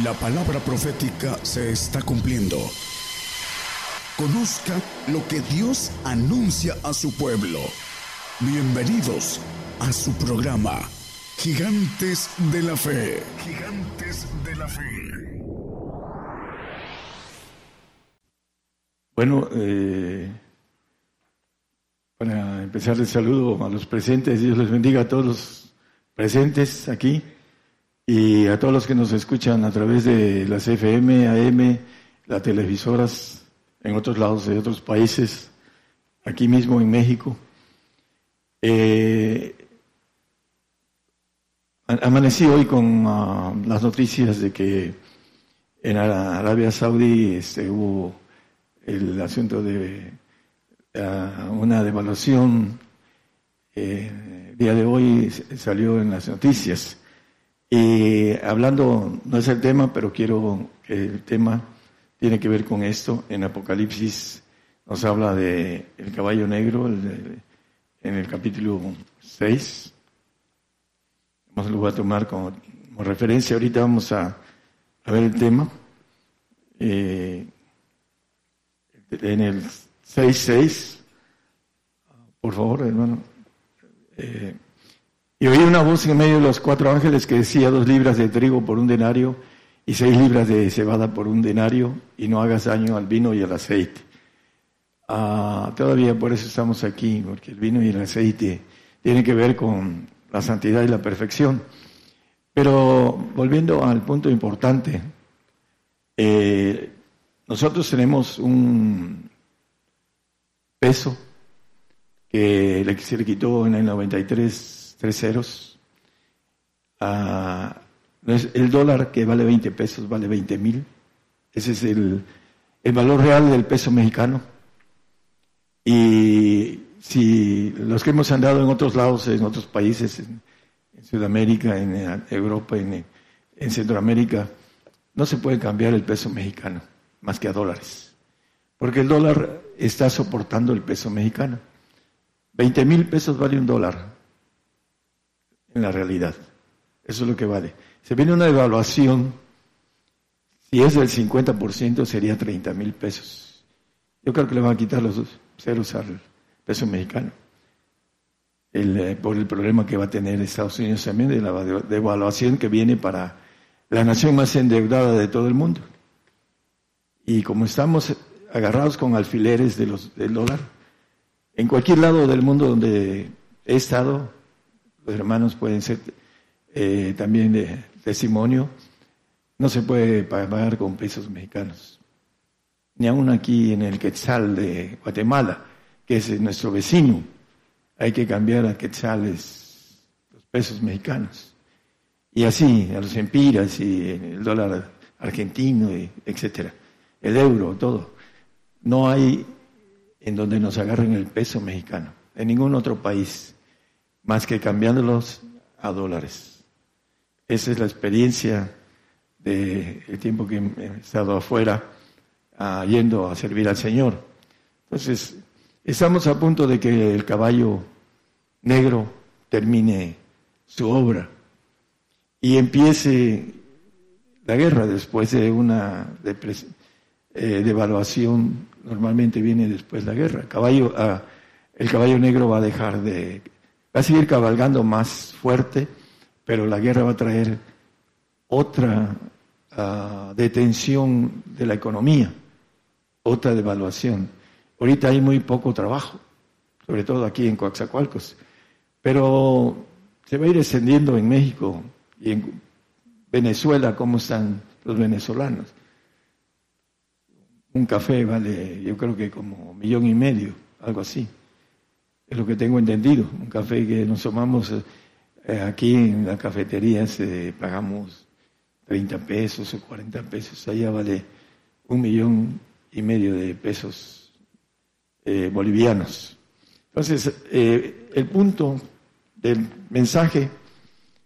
La palabra profética se está cumpliendo. Conozca lo que Dios anuncia a su pueblo. Bienvenidos a su programa, Gigantes de la Fe. Gigantes de la Fe. Bueno, eh, para empezar el saludo a los presentes, Dios les bendiga a todos los presentes aquí y a todos los que nos escuchan a través de las FM, AM, las televisoras en otros lados de otros países, aquí mismo en México. Eh, amanecí hoy con ah, las noticias de que en Arabia Saudí este, hubo el asunto de ah, una devaluación. Eh, el día de hoy salió en las noticias y hablando, no es el tema, pero quiero que el tema tiene que ver con esto. En Apocalipsis nos habla de el caballo negro en el capítulo 6. Vamos lo voy a tomar como, referencia. Ahorita vamos a, ver el tema. Eh, en el 6.6, por favor, hermano. Eh, y oí una voz en medio de los cuatro ángeles que decía dos libras de trigo por un denario y seis libras de cebada por un denario y no hagas daño al vino y al aceite. Ah, todavía por eso estamos aquí, porque el vino y el aceite tienen que ver con la santidad y la perfección. Pero volviendo al punto importante, eh, nosotros tenemos un peso que se le quitó en el 93 tres ceros. Ah, el dólar que vale 20 pesos vale 20 mil. Ese es el, valor real del peso mexicano. Y si los que hemos andado en otros lados, en otros países, en, Sudamérica, en Europa, en, en Centroamérica, no se puede cambiar el peso mexicano más que a dólares. Porque el dólar está soportando el peso mexicano. 20 mil pesos vale un dólar en la realidad. Eso es lo que vale. Se viene una evaluación, si es del 50% sería 30 mil pesos. Yo creo que le van a quitar los ceros al peso mexicano. Eh, por el problema que va a tener Estados Unidos también de la devaluación que viene para la nación más endeudada de todo el mundo. Y como estamos agarrados con alfileres de los, del dólar, en cualquier lado del mundo donde he estado, los hermanos pueden ser eh, también de testimonio, no se puede pagar con pesos mexicanos. Ni aún aquí en el Quetzal de Guatemala, que es nuestro vecino, hay que cambiar a quetzales los pesos mexicanos. Y así, a los empiras y el dólar argentino, etcétera, el euro, todo. No hay en donde nos agarren el peso mexicano, en ningún otro país más que cambiándolos a dólares. Esa es la experiencia del tiempo que he estado afuera ah, yendo a servir al Señor. Entonces, estamos a punto de que el caballo negro termine su obra y empiece la guerra después de una eh, devaluación. Normalmente viene después la guerra. caballo, ah, el caballo negro va a dejar de Va a seguir cabalgando más fuerte, pero la guerra va a traer otra ah, detención de la economía, otra devaluación. Ahorita hay muy poco trabajo, sobre todo aquí en Coaxacualcos, pero se va a ir extendiendo en México y en Venezuela, cómo están los venezolanos. Un café vale, yo creo que como un millón y medio, algo así es lo que tengo entendido. Un café que nos tomamos eh, aquí en la cafetería, se pagamos 30 pesos o 40 pesos, allá vale un millón y medio de pesos eh, bolivianos. Entonces, eh, el punto del mensaje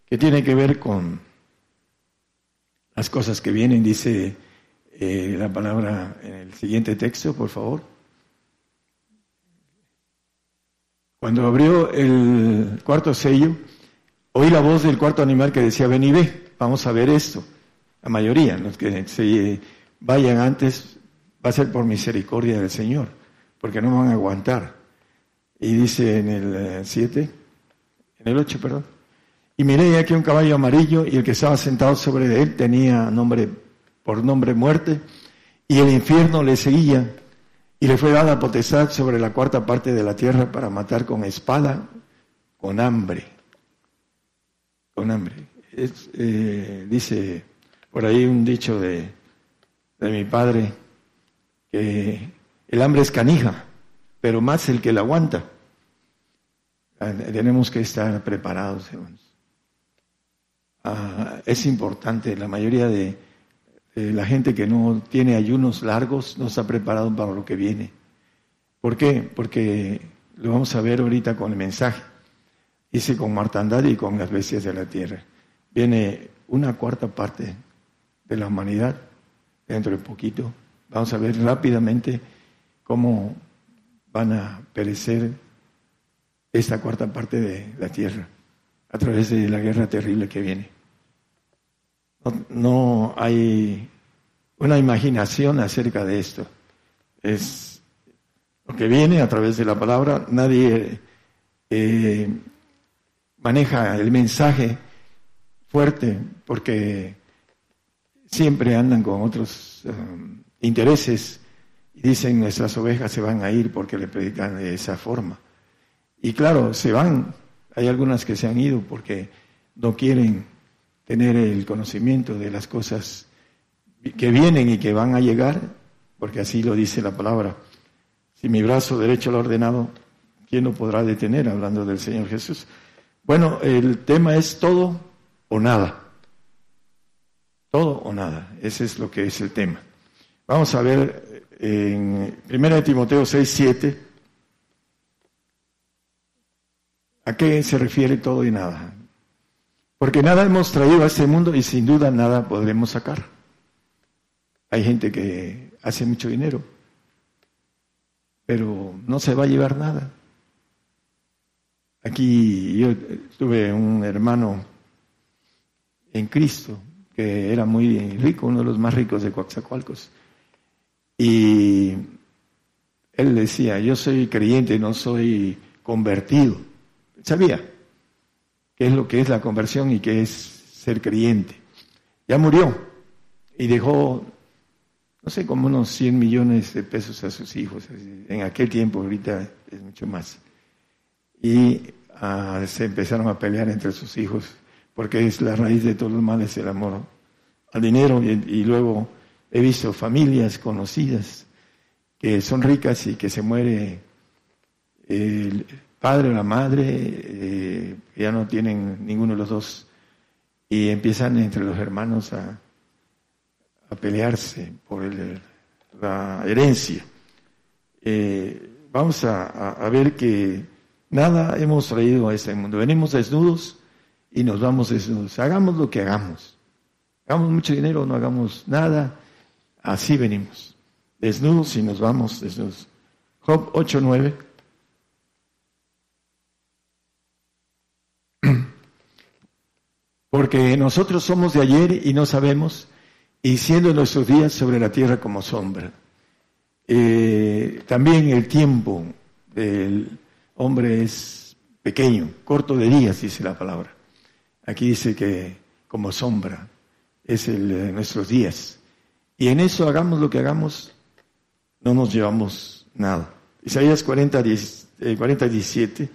que tiene que ver con las cosas que vienen, dice la palabra en el siguiente texto, por favor. Cuando abrió el cuarto sello, oí la voz del cuarto animal que decía, ven y ve, vamos a ver esto. la mayoría, los que se vayan antes, va a ser por misericordia del Señor, porque no van a aguantar. Y dice en el 7, eh, en el 8, perdón, y miré aquí un caballo amarillo y el que estaba sentado sobre él tenía nombre, por nombre muerte, y el infierno le seguía, y le fue dada potestad sobre la cuarta parte de la tierra para matar con espada, con hambre, con hambre. Eh, dice por ahí un dicho de, de mi padre, que el hambre es canija, pero más el que la aguanta. Ah, tenemos que estar preparados, hermanos. Ah, es importante, la mayoría de, la gente que no tiene ayunos largos no está preparado para lo que viene. ¿Por qué? Porque lo vamos a ver ahorita con el mensaje. Dice con mortandad y con las bestias de la tierra. Viene una cuarta parte de la humanidad dentro de poquito. Vamos a ver rápidamente cómo van a perecer esta cuarta parte de la tierra a través de la guerra terrible que viene. No, hay una imaginación acerca de esto. Es lo que viene a través de la palabra. Nadie eh, maneja el mensaje fuerte porque siempre andan con otros um, intereses y dicen nuestras ovejas se van a ir porque le predican de esa forma. Y claro, se van. Hay algunas que se han ido porque no quieren tener el conocimiento de las cosas que vienen y que van a llegar, porque así lo dice la palabra. Si mi brazo derecho lo ordenado, ¿quién lo podrá detener? Hablando del Señor Jesús. Bueno, el tema es todo o nada. Todo o nada. Ese es lo que es el tema. Vamos a ver en 1 Timoteo 6, 7. ¿A qué se refiere todo y nada? Porque nada hemos traído a este mundo y sin duda nada podremos sacar. Hay gente que hace mucho dinero, pero no se va a llevar nada. Aquí yo tuve un hermano en Cristo que era muy rico, uno de los más ricos de Coaxacualcos. Y él decía, yo soy creyente, no soy convertido. Sabía qué es lo que es la conversión y qué es ser creyente. Ya murió y dejó, no sé, como unos 100 millones de pesos a sus hijos. En aquel tiempo, ahorita es mucho más. Y ah, se empezaron a pelear entre sus hijos, porque es la raíz de todos los males el amor al dinero. Y, luego he visto familias conocidas que son ricas y que se muere padre la madre, eh, ya no tienen ninguno de los dos, y empiezan entre los hermanos a, a pelearse por la herencia. Eh, vamos a, ver que nada hemos traído a este mundo. Venimos desnudos y nos vamos desnudos. Hagamos lo que hagamos. Hagamos mucho dinero no hagamos nada. Así venimos. Desnudos y nos vamos desnudos. Job 8.9. Porque nosotros somos de ayer y no sabemos y siendo nuestros días sobre la tierra como sombra. Eh, también el tiempo del hombre es pequeño, corto de días, dice la palabra. Aquí dice que como sombra es el de nuestros días. Y en eso hagamos lo que hagamos, no nos llevamos nada. Isaías 40, 40 17.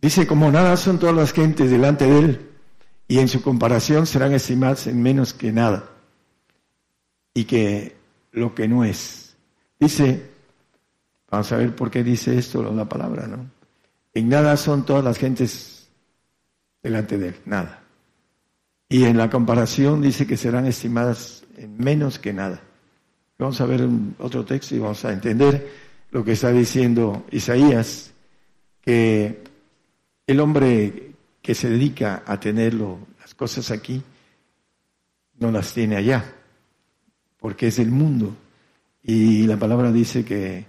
Dice, como nada son todas las gentes delante de él, y en su comparación serán estimadas en menos que nada y que lo que no es. Dice, vamos a ver por qué dice esto la palabra, ¿no? En nada son todas las gentes delante de él, nada. Y en la comparación dice que serán estimadas en menos que nada. Vamos a ver otro texto y vamos a entender lo que está diciendo Isaías, que el hombre que se dedica a tener las cosas aquí, no las tiene allá, porque es del mundo. Y la palabra dice que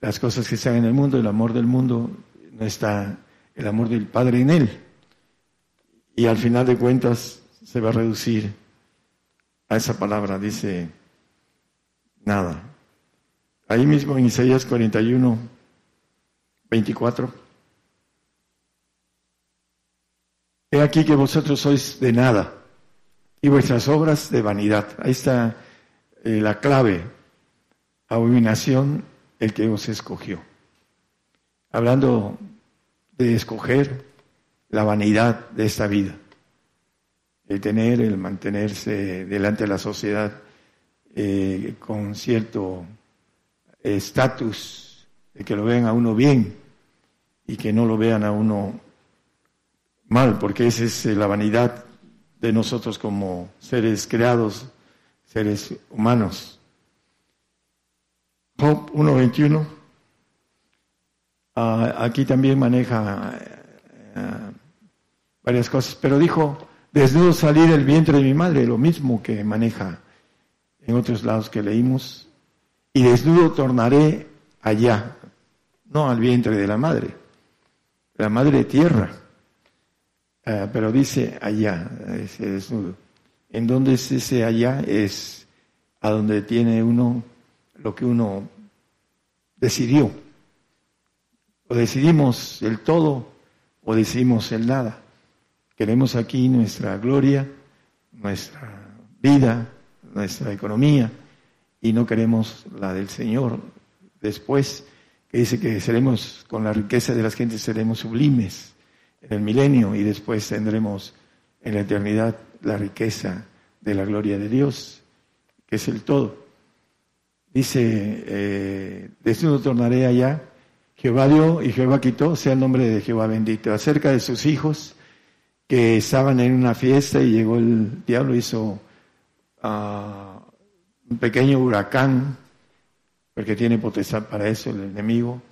las cosas que están en el mundo, el amor del mundo, no está el amor del Padre en él. Y al final de cuentas se va a reducir a esa palabra, dice nada. Ahí mismo en Isaías 41, 24. He aquí que vosotros sois de nada y vuestras obras de vanidad. Ahí está eh, la clave. Abominación el que os escogió. Hablando de escoger la vanidad de esta vida. El tener, el mantenerse delante de la sociedad eh, con cierto estatus, de que lo vean a uno bien y que no lo vean a uno mal, porque esa es eh, la vanidad de nosotros como seres creados, seres humanos. Job 1.21, ah, aquí también maneja eh, varias cosas, pero dijo, desnudo salir del vientre de mi madre, lo mismo que maneja en otros lados que leímos, y desnudo tornaré allá, no al vientre de la madre, la madre tierra, ah, pero dice allá, ese desnudo. ¿En dónde es ese allá? Es a donde tiene uno lo que uno decidió. O decidimos el todo o decidimos el nada. Queremos aquí nuestra gloria, nuestra vida, nuestra economía y no queremos la del Señor. Después, que dice que seremos, con la riqueza de las gentes, seremos sublimes en el milenio y después tendremos en la eternidad la riqueza de la gloria de Dios, que es el todo. Dice, eh, desnudo tornaré allá, Jehová dio y Jehová quitó, sea el nombre de Jehová bendito. Acerca de sus hijos que estaban en una fiesta y llegó el diablo, hizo uh, un pequeño huracán, porque tiene potestad para eso el enemigo,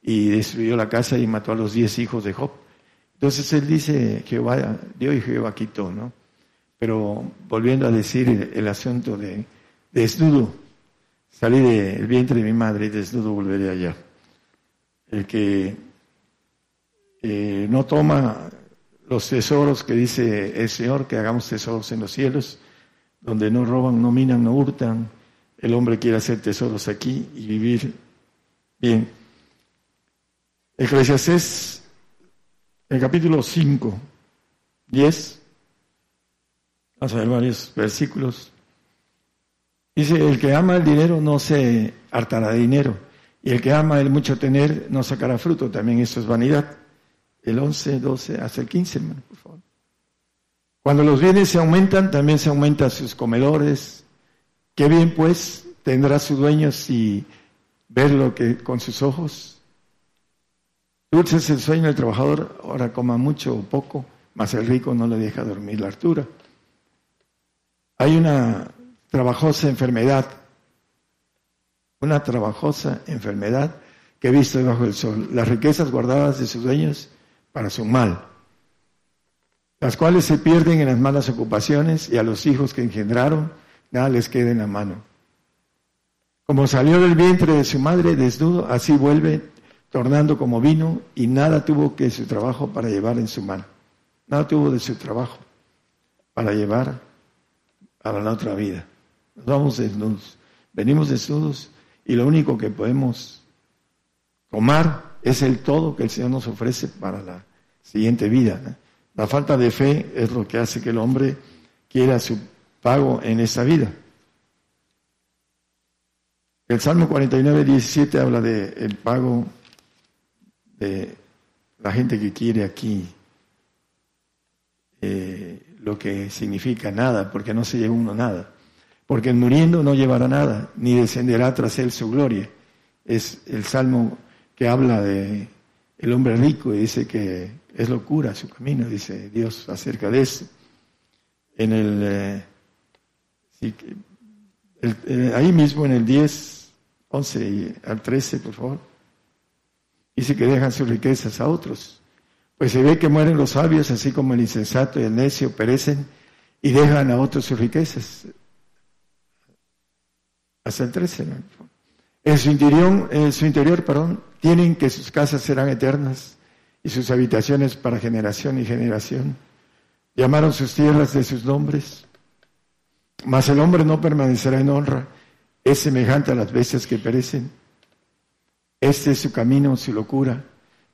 y destruyó la casa y mató a los diez hijos de Job. Entonces él dice, Jehová dio y Jehová quitó, ¿no? Pero volviendo a decir el, asunto de, desnudo, salí del vientre de mi madre y desnudo volveré allá. El que eh, no toma los tesoros que dice el Señor, que hagamos tesoros en los cielos, donde no roban, no minan, no hurtan. El hombre quiere hacer tesoros aquí y vivir bien. Eclesiastés, el capítulo 5, 10, vamos a ver varios versículos. Dice, el que ama el dinero no se hartará de dinero, y el que ama el mucho tener no sacará fruto, también eso es vanidad. El 11, 12, hasta el 15, hermano, por favor. Cuando los bienes se aumentan, también se aumentan sus comedores. Qué bien pues tendrá su dueño si ver lo que con sus ojos. Dulce es el sueño del trabajador, ahora coma mucho o poco, mas el rico no le deja dormir la altura. Hay una trabajosa enfermedad, una trabajosa enfermedad que he visto debajo del sol, las riquezas guardadas de sus dueños para su mal las cuales se pierden en las malas ocupaciones y a los hijos que engendraron nada les queda en la mano. Como salió del vientre de su madre desnudo, así vuelve tornando como vino y nada tuvo que su trabajo para llevar en su mano. Nada tuvo de su trabajo para llevar a la otra vida. Nos vamos desnudos, venimos desnudos y lo único que podemos tomar es el todo que el Señor nos ofrece para la siguiente vida. La falta de fe es lo que hace que el hombre quiera su pago en esa vida. El Salmo 49, 17 habla del el pago la gente que quiere aquí eh, lo que significa nada, porque no se lleva uno nada. Porque muriendo no llevará nada, ni descenderá tras él su gloria. Es el salmo que habla de el hombre rico y dice que es locura su camino, dice Dios acerca de eso. En el, eh, eh, ahí mismo en el 10, 11 y al 13, por favor, dice que dejan sus riquezas a otros. Pues se ve que mueren los sabios, así como el insensato y el necio perecen y dejan a otros sus riquezas. Hasta el 13, En su interior, en su interior, perdón, tienen que sus casas serán eternas y sus habitaciones para generación y generación. Llamaron sus tierras de sus nombres. Mas el hombre no permanecerá en honra. Es semejante a las bestias que perecen. Este es su camino, su locura.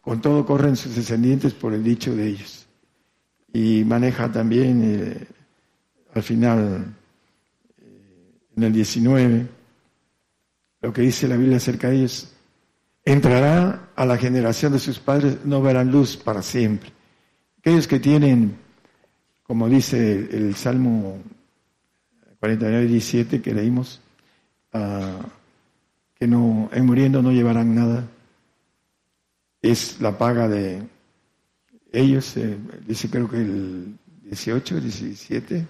Con todo corren sus descendientes por el dicho de ellos. Y maneja también eh, al final, eh, en el 19, lo que dice la Biblia acerca de ellos. Entrará a la generación de sus padres, no verán luz para siempre. Aquellos que tienen, como dice el, Salmo 49, 17 que leímos, ah, que no, en muriendo no llevarán nada, es la paga de ellos, eh, dice creo que el 18, 17.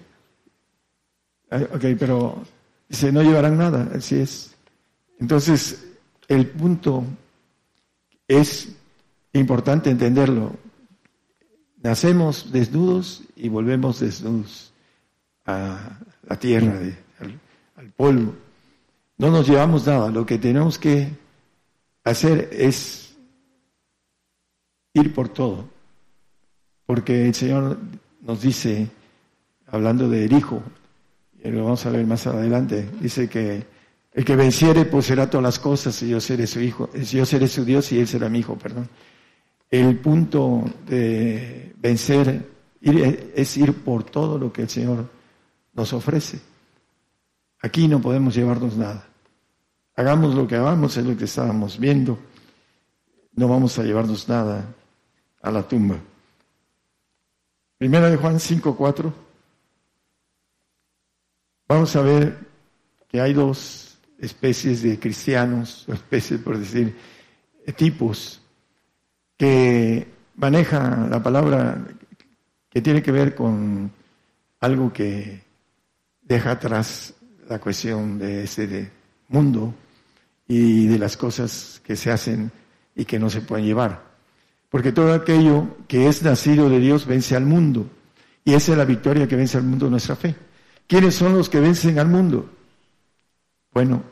Ah, ok, pero dice, no llevarán nada, así es. Entonces, el punto es importante entenderlo. Nacemos desnudos y volvemos desnudos a la tierra, al polvo. No nos llevamos nada, lo que tenemos que hacer es ir por todo. Porque el Señor nos dice, hablando del Hijo, y lo vamos a ver más adelante, dice que el que venciere poseerá todas las cosas y yo seré su hijo, yo seré su Dios y él será mi hijo, perdón. El punto de vencer es ir por todo lo que el Señor nos ofrece. Aquí no podemos llevarnos nada. Hagamos lo que hagamos, es lo que estábamos viendo. No vamos a llevarnos nada a la tumba. Primera de Juan 5.4. Vamos a ver que hay dos especies de cristianos, o especies por decir, tipos, que manejan la palabra que tiene que ver con algo que deja atrás la cuestión de ese mundo y de las cosas que se hacen y que no se pueden llevar. Porque todo aquello que es nacido de Dios vence al mundo. Y esa es la victoria que vence al mundo nuestra fe. ¿Quiénes son los que vencen al mundo? Bueno,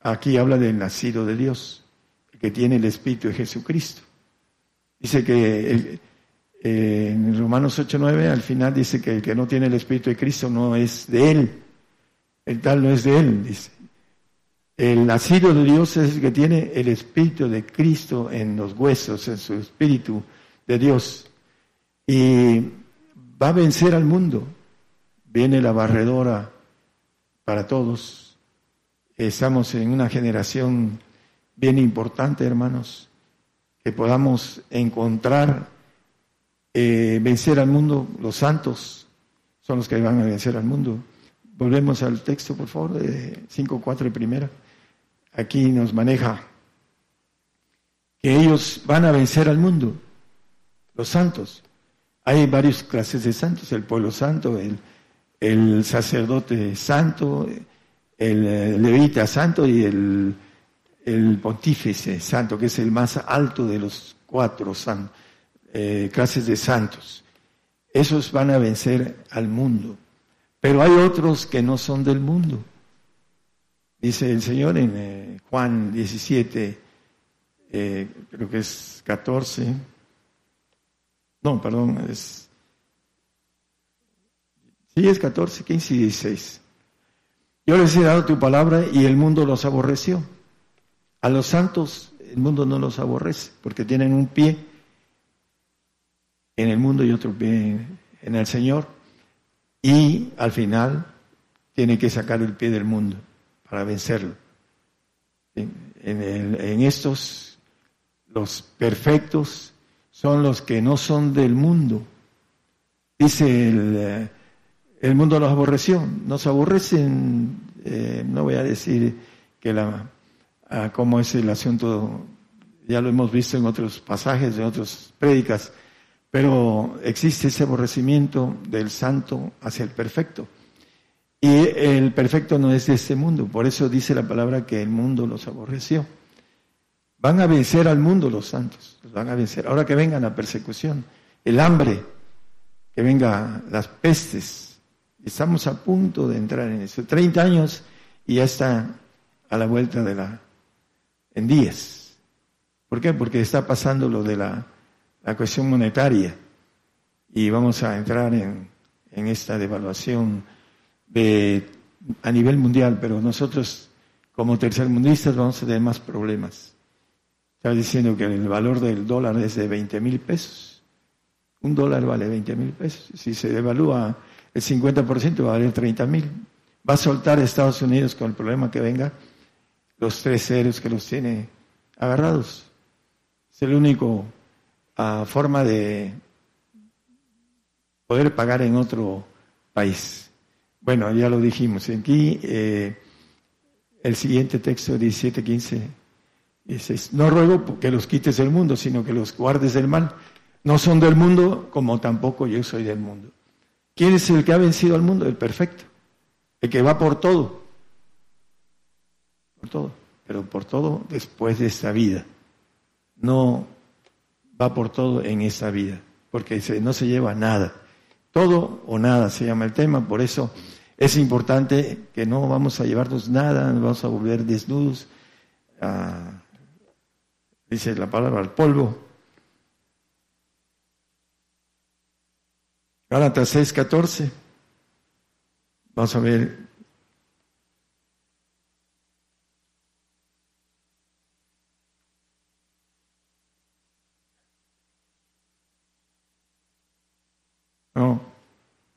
aquí habla del nacido de Dios, el que tiene el Espíritu de Jesucristo. Dice que eh, en Romanos 8:9 al final dice que el que no tiene el Espíritu de Cristo no es de Él. El tal no es de Él, dice. El nacido de Dios es el que tiene el Espíritu de Cristo en los huesos, en su Espíritu de Dios. Y va a vencer al mundo. Viene la barredora para todos. Estamos en una generación bien importante, hermanos, que podamos encontrar, eh, vencer al mundo. Los santos son los que van a vencer al mundo. Volvemos al texto, por favor, de 5.4 y primera aquí nos maneja, que ellos van a vencer al mundo, los santos. Hay varias clases de santos, el pueblo santo, el, sacerdote santo, el levita santo y el, el, pontífice santo, que es el más alto de los cuatro eh, clases de santos. Esos van a vencer al mundo. Pero hay otros que no son del mundo. Dice el Señor en eh, Juan 17, eh, creo que es 14, no, perdón, es, sí, es 14, 15 y 16. Yo les he dado tu palabra y el mundo los aborreció. A los santos el mundo no los aborrece porque tienen un pie en el mundo y otro pie en el Señor. Y al final tiene que sacar el pie del mundo para vencerlo. En, estos, los perfectos son los que no son del mundo. Dice el, eh, mundo los aborreció, nos aborrecen, eh, no voy a decir que la, ah, cómo es el asunto, ya lo hemos visto en otros pasajes, en otras prédicas, pero existe ese aborrecimiento del santo hacia el perfecto. Y el perfecto no es de este mundo, por eso dice la palabra que el mundo los aborreció. Van a vencer al mundo los santos, los van a vencer. Ahora que venga la persecución, el hambre, que venga las pestes. Estamos a punto de entrar en eso. 30 años y ya está a la vuelta de la... en días. ¿Por qué? Porque está pasando lo de la, la cuestión monetaria. y vamos a entrar en, en esta devaluación de, a nivel mundial, pero nosotros como tercermundistas vamos a tener más problemas. Estaba diciendo que el valor del dólar es de 20 mil pesos. Un dólar vale 20 mil pesos. Si se devalúa el 50% va a valer 30 mil. Va a soltar Estados Unidos con el problema que venga los tres ceros que los tiene agarrados. Es el único ah, forma de poder pagar en otro país. Bueno, ya lo dijimos. Aquí eh, el siguiente texto 17:15 dice, no ruego que los quites del mundo, sino que los guardes del mal. No son del mundo como tampoco yo soy del mundo. ¿Quién es el que ha vencido al mundo? El perfecto. El que va por todo. Por todo. Pero por todo después de esta vida. No va por todo en esta vida. Porque no se lleva nada. Todo o nada se llama el tema, por eso es importante que no vamos a llevarnos nada, no vamos a volver desnudos, dice la palabra, al polvo. Gálatas 6, 14. Vamos a ver No,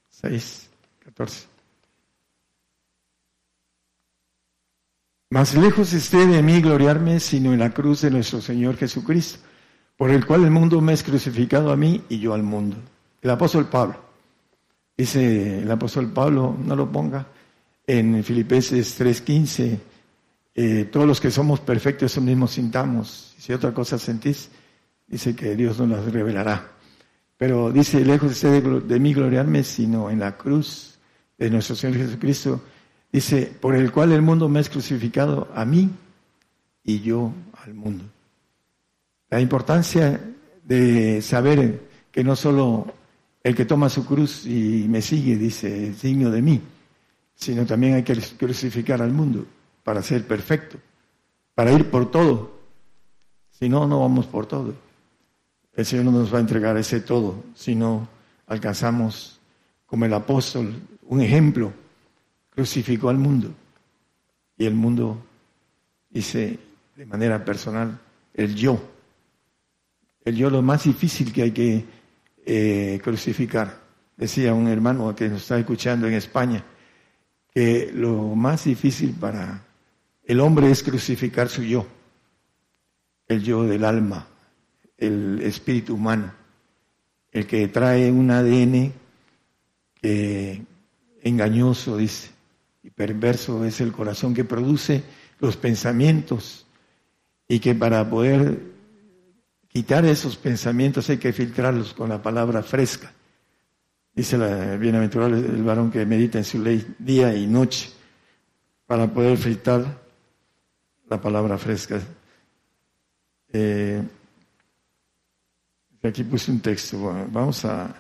6, 14. Más lejos esté de mí gloriarme, sino en la cruz de nuestro Señor Jesucristo, por el cual el mundo me es crucificado a mí y yo al mundo. El apóstol Pablo. Dice el apóstol Pablo, no lo ponga, en Filipenses 3:15, eh, todos los que somos perfectos eso mismo sintamos. Si otra cosa sentís, dice que Dios nos las revelará. Pero dice, lejos esté de, de mí gloriarme, sino en la cruz de nuestro Señor Jesucristo. Dice, por el cual el mundo me ha crucificado a mí y yo al mundo. La importancia de saber que no solo el que toma su cruz y me sigue, dice, es digno de mí, sino también hay que crucificar al mundo para ser perfecto, para ir por todo. Si no, no vamos por todo. El Señor no nos va a entregar ese todo si no alcanzamos, como el apóstol, un ejemplo. Crucificó al mundo. Y el mundo dice de manera personal, el yo. El yo lo más difícil que hay que eh, crucificar. Decía un hermano que nos está escuchando en España, que lo más difícil para el hombre es crucificar su yo, el yo del alma, el espíritu humano, el que trae un ADN que engañoso, dice, y perverso es el corazón que produce los pensamientos y que para poder quitar esos pensamientos hay que filtrarlos con la palabra fresca. Dice la bienaventurada el varón que medita en su ley día y noche para poder filtrar la palabra fresca. Eh, Aquí puse un texto. vamos a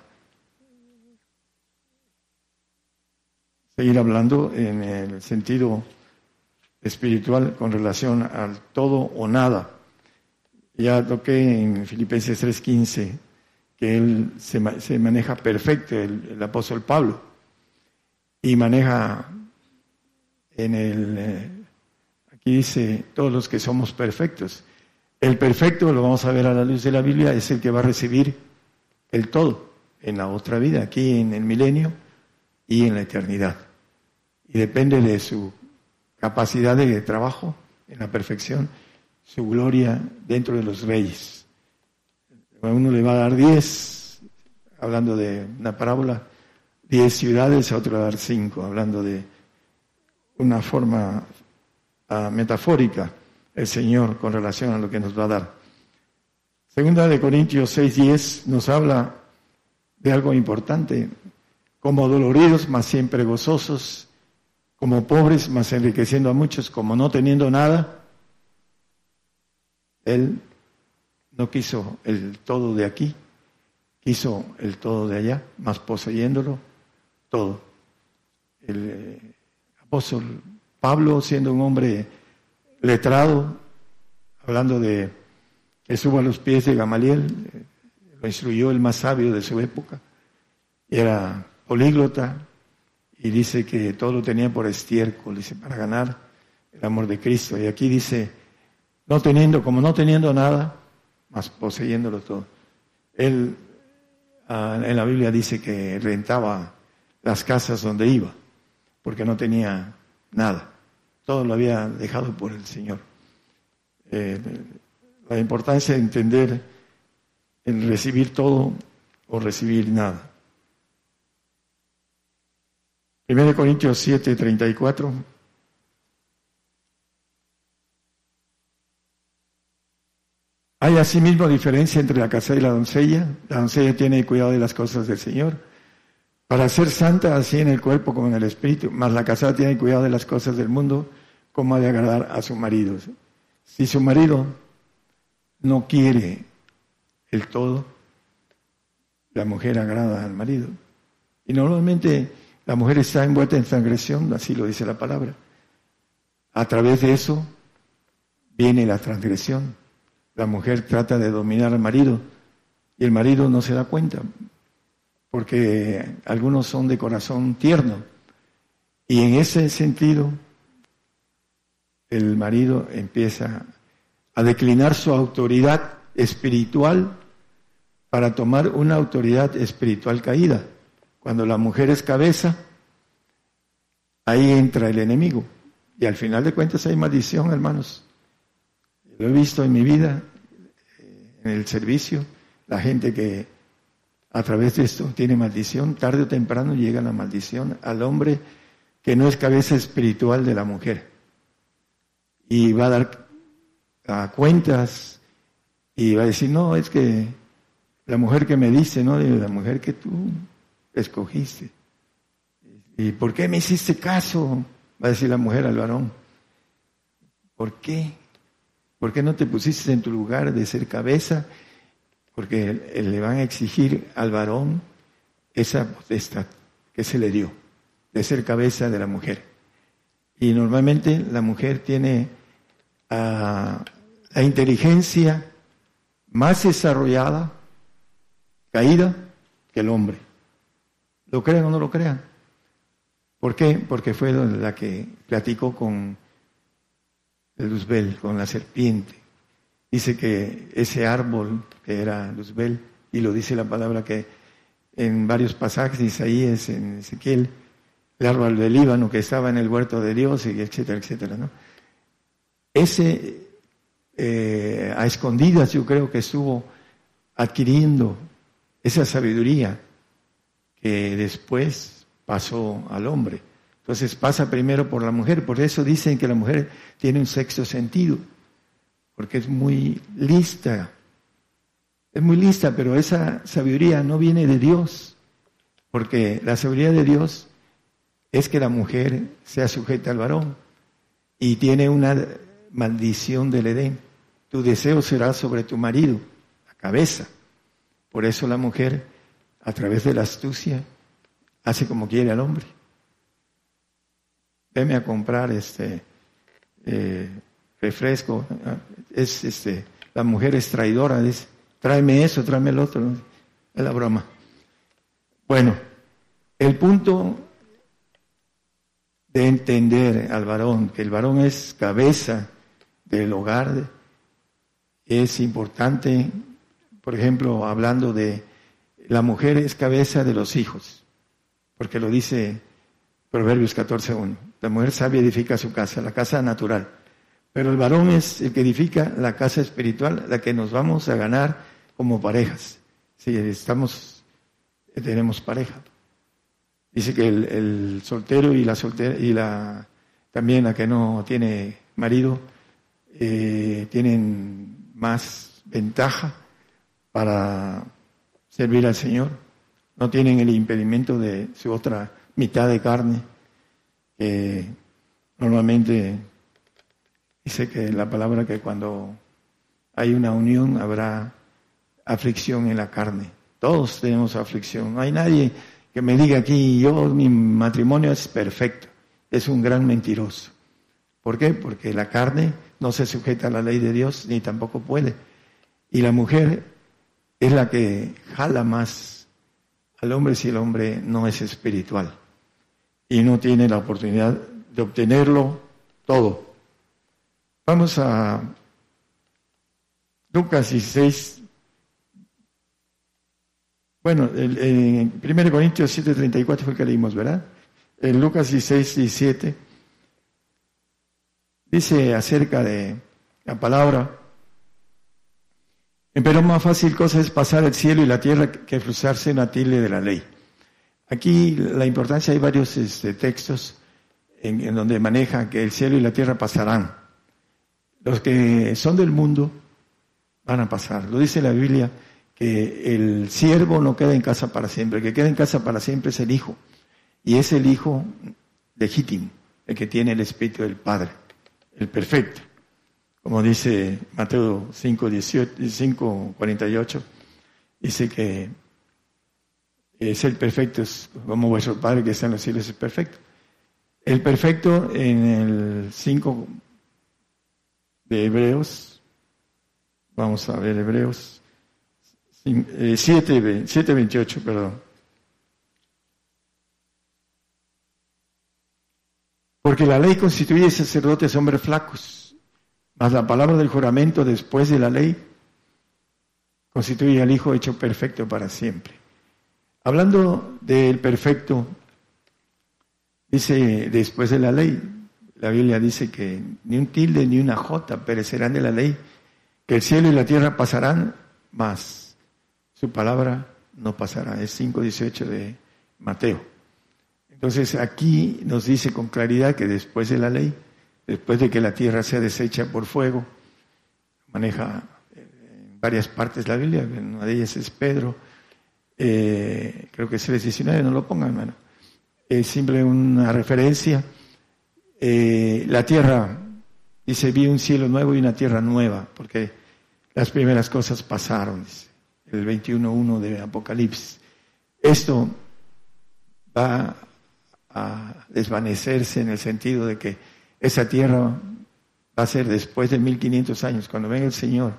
seguir hablando en el sentido espiritual con relación al todo o nada. Ya toqué en Filipenses 3:15 que él se, maneja perfecto, el, apóstol Pablo, y maneja en el, eh, aquí dice, todos los que somos perfectos. El perfecto, lo vamos a ver a la luz de la Biblia, es el que va a recibir el todo en la otra vida, aquí en el milenio y en la eternidad. Y depende de su capacidad de trabajo en la perfección, su gloria dentro de los reyes. A uno le va a dar diez, hablando de una parábola, diez ciudades, a otro le va a dar cinco, hablando de una forma ah, metafórica el Señor con relación a lo que nos va a dar. Segunda de Corintios 6:10 nos habla de algo importante, como doloridos, mas siempre gozosos, como pobres, mas enriqueciendo a muchos, como no teniendo nada. Él no quiso el todo de aquí, quiso el todo de allá, mas poseyéndolo todo. El eh, apóstol Pablo, siendo un hombre letrado, hablando de que subo a los pies de Gamaliel, lo instruyó el más sabio de su época, era políglota y dice que todo lo tenía por estiércol, dice, para ganar el amor de Cristo. Y aquí dice, no teniendo, como no teniendo nada, más poseyéndolo todo. Él ah, en la Biblia dice que rentaba las casas donde iba, porque no tenía nada. Todo lo había dejado por el Señor. Eh, la importancia de entender el recibir todo o recibir nada. 1 Corintios 7, 34. Hay asimismo diferencia entre la casa y la doncella. La doncella tiene cuidado de las cosas del Señor. Para ser santa así en el cuerpo como en el espíritu, más la casada tiene cuidado de las cosas del mundo, como ha de agradar a su marido. Si su marido no quiere el todo, la mujer agrada al marido. Y normalmente la mujer está envuelta en transgresión, así lo dice la palabra. A través de eso viene la transgresión. La mujer trata de dominar al marido y el marido no se da cuenta, porque algunos son de corazón tierno. Y en ese sentido, el marido empieza a declinar su autoridad espiritual para tomar una autoridad espiritual caída. Cuando la mujer es cabeza, ahí entra el enemigo. Y al final de cuentas hay maldición, hermanos. Lo he visto en mi vida, eh, en el servicio, la gente que a través de esto tiene maldición, tarde o temprano llega la maldición al hombre que no es cabeza espiritual de la mujer. Y va a dar cuentas y va a decir, no, es que la mujer que me dice, ¿no? La mujer que tú escogiste. ¿Y por qué me hiciste caso? Va a decir la mujer al varón. ¿Por qué? ¿Por qué no te pusiste en tu lugar de ser cabeza? Porque le van a exigir al varón esa potestad que se le dio, de ser cabeza de la mujer. Y normalmente la mujer tiene ah, la inteligencia más desarrollada, caída, que el hombre. ¿Lo crean o no lo crean? ¿Por qué? Porque fue la que platicó con Luzbel, con la serpiente. Dice que ese árbol que era Luzbel, y lo dice la palabra que en varios pasajes, Isaías, en Ezequiel, el árbol del Líbano que estaba en el huerto de Dios, y etcétera, etcétera. Ese, eh, a escondidas, yo creo que estuvo adquiriendo esa sabiduría después pasó al hombre. Entonces pasa primero por la mujer, por eso dicen que la mujer tiene un sexto sentido, porque es muy lista, es muy lista, pero esa sabiduría no viene de Dios, porque la sabiduría de Dios es que la mujer sea sujeta al varón y tiene una maldición del Edén. Tu deseo será sobre tu marido, la cabeza. Por eso la mujer a través de la astucia, hace como quiere al hombre. Veme a comprar este eh, refresco. Es este, la mujer es traidora, dice, tráeme eso, tráeme el otro. Es la broma. Bueno, el punto de entender al varón, que el varón es cabeza del hogar, es importante, por ejemplo, hablando de la mujer es cabeza de los hijos, porque lo dice Proverbios 14.1. La mujer sabia edifica su casa, la casa natural. Pero el varón es el que edifica la casa espiritual, la que nos vamos a ganar como parejas. Si estamos, tenemos pareja. Dice que el, soltero y la soltera y la también la que no tiene marido eh, tienen más ventaja para servir al Señor. No tienen el impedimento de su otra mitad de carne, que normalmente dice que la palabra que cuando hay una unión habrá aflicción en la carne. Todos tenemos aflicción. No hay nadie que me diga aquí, yo, mi matrimonio es perfecto. Es un gran mentiroso. ¿Por qué? Porque la carne no se sujeta a la ley de Dios ni tampoco puede. Y la mujer es la que jala más al hombre si el hombre no es espiritual y no tiene la oportunidad de obtenerlo todo. Vamos a Lucas 16. Bueno, el, 1 Corintios 7:34 fue el que leímos, ¿verdad? En Lucas 16, 17 dice acerca de la palabra, pero más fácil cosa es pasar el cielo y la tierra que cruzarse en la tilde de la ley. Aquí la importancia, hay varios este, textos en, donde maneja que el cielo y la tierra pasarán. Los que son del mundo van a pasar. Lo dice la Biblia que el siervo no queda en casa para siempre, el que queda en casa para siempre es el hijo. Y es el hijo legítimo, el que tiene el espíritu del Padre, el perfecto. Como dice Mateo 5, 18, 48, dice que es el perfecto, es como vuestro Padre que está en los cielos es perfecto. El perfecto en el 5 de Hebreos, vamos a ver Hebreos 7, 28, eh, perdón. Porque la ley constituye sacerdotes hombres flacos, mas la palabra del juramento después de la ley constituye al Hijo hecho perfecto para siempre. Hablando del perfecto, Dice, después de la ley, la Biblia dice que ni un tilde ni una jota perecerán de la ley, que el cielo y la tierra pasarán, mas su palabra no pasará. Es 5.18 de Mateo. Entonces aquí nos dice con claridad que después de la ley, después de que la tierra sea deshecha por fuego, maneja en varias partes la Biblia, una de ellas es Pedro, eh, creo que es el 19, no lo pongan, hermano es simple una referencia. Eh, la tierra, dice, vi un cielo nuevo y una tierra nueva, porque las primeras cosas pasaron, dice, el 21.1 de Apocalipsis. Esto va a desvanecerse en el sentido de que esa tierra va a ser después de 1500 años, cuando venga el Señor,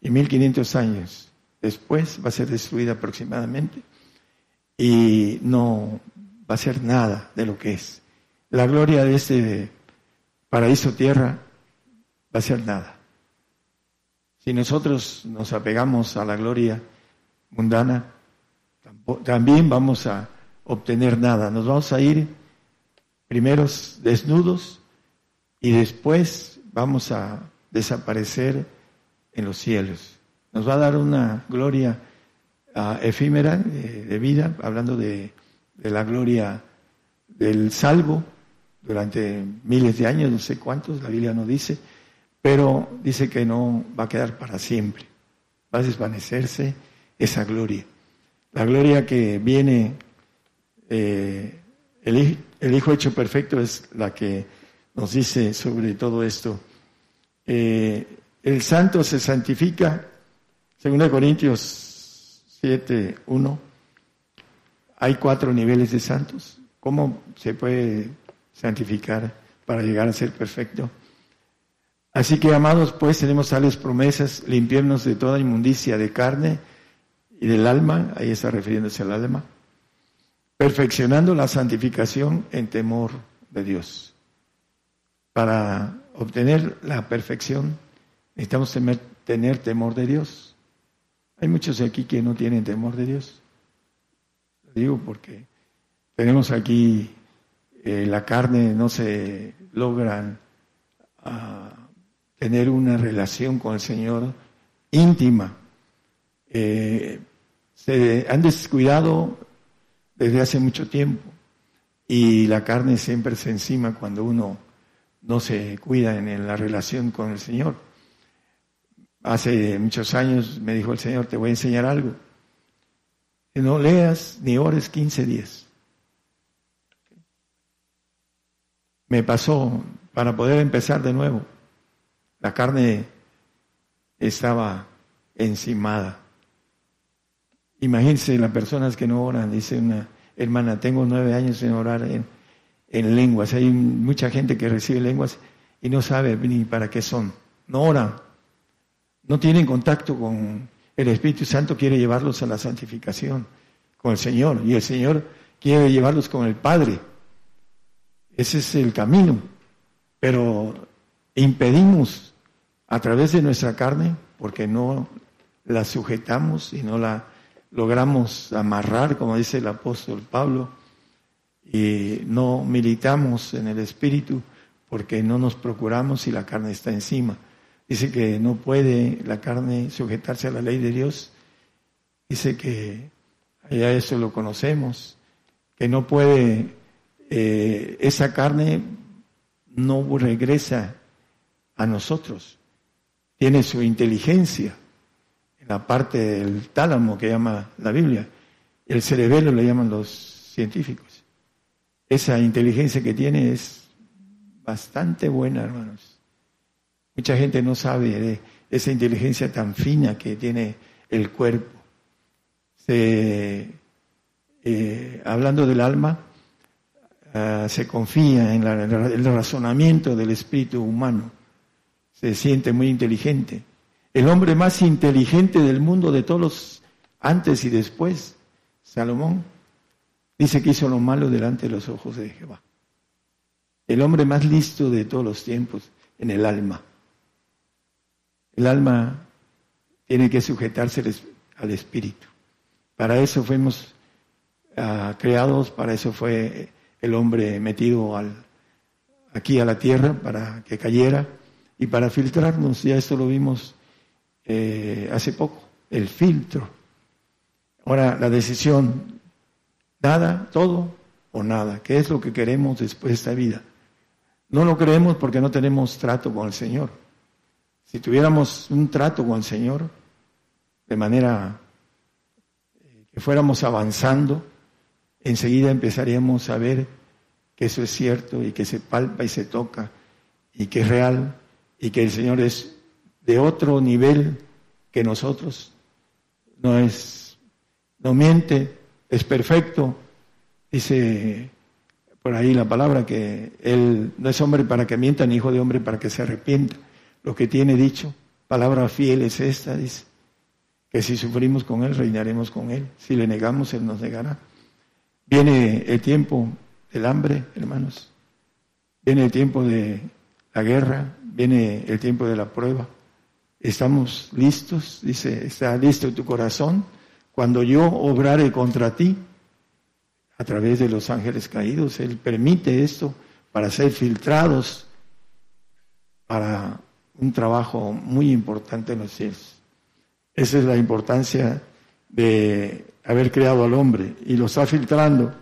y 1500 años después va a ser destruida aproximadamente, y no va a ser nada de lo que es. La gloria de este paraíso tierra va a ser nada. Si nosotros nos apegamos a la gloria mundana, también vamos a obtener nada. Nos vamos a ir primeros desnudos y después vamos a desaparecer en los cielos. Nos va a dar una gloria ah, efímera de vida, hablando de la gloria del salvo durante miles de años, no sé cuántos, la Biblia no dice, pero dice que no va a quedar para siempre, va a desvanecerse esa gloria. La gloria que viene, eh, el, Hijo hecho perfecto es la que nos dice sobre todo esto. Eh, el santo se santifica, según Corintios 7, 1, hay cuatro niveles de santos. ¿Cómo se puede santificar para llegar a ser perfecto? Así que, amados, pues tenemos tales promesas, limpiarnos de toda inmundicia de carne y del alma, ahí está refiriéndose al alma, perfeccionando la santificación en temor de Dios. Para obtener la perfección necesitamos tener temor de Dios. Hay muchos aquí que no tienen temor de Dios digo porque tenemos aquí eh, la carne, no se logran ah, tener una relación con el Señor íntima. Eh, se han descuidado desde hace mucho tiempo y la carne siempre se encima cuando uno no se cuida en la relación con el Señor. Hace muchos años me dijo el Señor, te voy a enseñar algo que no leas ni ores 15 días. Me pasó para poder empezar de nuevo. La carne estaba encimada. Imagínense las personas que no oran, dice una hermana, tengo nueve años sin orar en lenguas. Hay mucha gente que recibe lenguas y no sabe ni para qué son. No oran. No tienen contacto con el Espíritu Santo quiere llevarlos a la santificación, con el Señor y el Señor quiere llevarlos con el Padre. Ese es el camino. Pero impedimos a través de nuestra carne porque no la sujetamos y no la logramos amarrar, como dice el apóstol Pablo, y no militamos en el espíritu porque no nos procuramos y la carne está encima. Dice que no puede la carne sujetarse a la ley de Dios. Dice que ya eso lo conocemos, que no puede, eh, esa carne no regresa a nosotros. Tiene su inteligencia en la parte del tálamo que llama la Biblia. El cerebelo le llaman los científicos. Esa inteligencia que tiene es bastante buena, hermanos. Mucha gente no sabe de esa inteligencia tan fina que tiene el cuerpo. Se, eh, hablando del alma, ah, se confía en, el razonamiento del espíritu humano. Se siente muy inteligente. El hombre más inteligente del mundo de todos los antes y después, Salomón, dice que hizo lo malo delante de los ojos de Jehová el hombre más listo de todos los tiempos en el alma. El alma tiene que sujetarse al espíritu. Para eso fuimos ah, creados, para eso fue el hombre metido al, aquí a la tierra, para que cayera y para filtrarnos. Ya esto lo vimos eh, hace poco, el filtro. Ahora la decisión, nada, todo o nada. ¿Qué es lo que queremos después de esta vida? No lo creemos porque no tenemos trato con el Señor. Si tuviéramos un trato con el Señor, de manera eh, que fuéramos avanzando, enseguida empezaríamos a ver que eso es cierto y que se palpa y se toca y que es real y que el Señor es de otro nivel que nosotros. No es, no miente, es perfecto. Dice por ahí la palabra que él no es hombre para que mienta, ni hijo de hombre para que se arrepienta. Lo que tiene dicho, palabra fiel es esta, dice, que si sufrimos con él, reinaremos con él. Si le negamos, él nos negará. Viene el tiempo del hambre, hermanos. Viene el tiempo de la guerra, viene el tiempo de la prueba. Estamos listos, dice, está listo tu corazón. Cuando yo obrare contra ti, a través de los ángeles caídos. Él permite esto para ser filtrados para un trabajo muy importante en los cielos. Esa es la importancia de haber creado al hombre y lo está filtrando.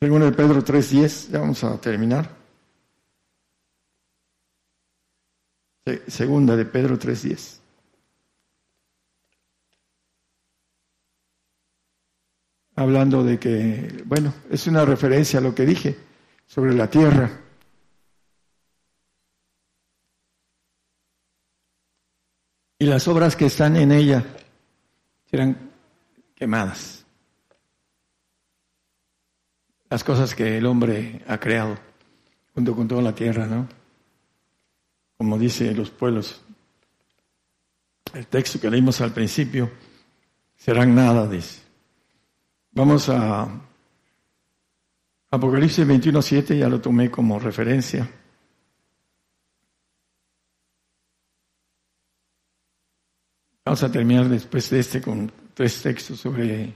Según el Pedro 3.10, ya vamos a terminar. Segunda de Pedro 3.10. hablando de que, bueno, es una referencia a lo que dije sobre la tierra. Y las obras que están en ella serán quemadas. Las cosas que el hombre ha creado junto con toda la tierra, ¿no? Como dice los pueblos. El texto que leímos al principio, serán nada, dice. Vamos a Apocalipsis 21.7, ya lo tomé como referencia. Vamos a terminar después de este con tres textos sobre